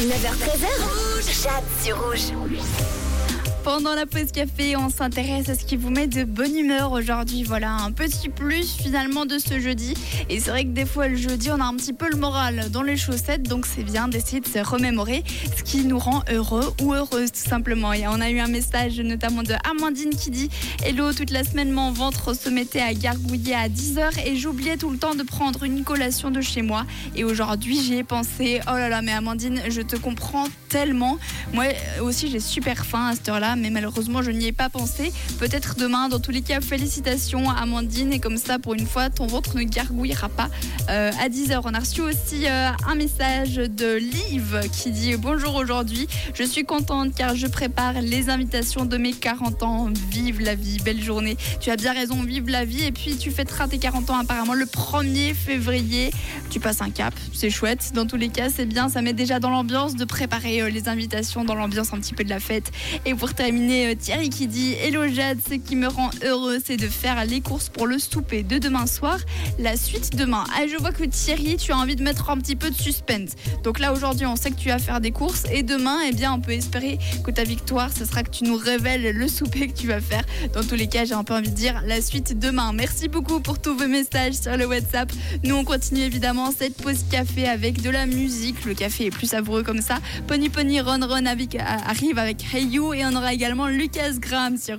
9h13h, Jade sur rouge. Pendant la pause café, on s'intéresse à ce qui vous met de bonne humeur aujourd'hui. Voilà, un petit plus finalement de ce jeudi. Et c'est vrai que des fois, le jeudi, on a un petit peu le moral dans les chaussettes. Donc c'est bien d'essayer de se remémorer ce qui nous rend heureux ou heureuse tout simplement. Et on a eu un message notamment de Amandine qui dit Hello, toute la semaine, mon ventre se mettait à gargouiller à 10h et j'oubliais tout le temps de prendre une collation de chez moi. Et aujourd'hui, j'y ai pensé. Oh là là, mais Amandine, je te comprends tellement. Moi aussi, j'ai super faim à cette heure-là mais malheureusement, je n'y ai pas pensé. Peut-être demain, dans tous les cas, félicitations Amandine. Et comme ça, pour une fois, ton ventre ne gargouillera pas euh, à 10h. On a reçu aussi euh, un message de Liv qui dit Bonjour aujourd'hui, je suis contente car je prépare les invitations de mes 40 ans. Vive la vie, belle journée. Tu as bien raison, vive la vie. Et puis, tu fêteras tes 40 ans apparemment le 1er février. Tu passes un cap, c'est chouette. Dans tous les cas, c'est bien. Ça met déjà dans l'ambiance de préparer euh, les invitations, dans l'ambiance un petit peu de la fête. Et pour terminer, euh, Thierry qui dit Hello Jade, ce qui me rend heureux, c'est de faire les courses pour le souper de demain soir. La suite demain. Ah, je vois que Thierry, tu as envie de mettre un petit peu de suspense. Donc là, aujourd'hui, on sait que tu vas faire des courses. Et demain, eh bien, on peut espérer que ta victoire, ce sera que tu nous révèles le souper que tu vas faire. Dans tous les cas, j'ai un peu envie de dire la suite demain. Merci beaucoup pour tous vos messages sur le WhatsApp. Nous, on continue évidemment cette pause café avec de la musique. Le café est plus savoureux comme ça. Pony Pony Ron Ron avec- arrive avec Hey You et on aura également Lucas Graham sur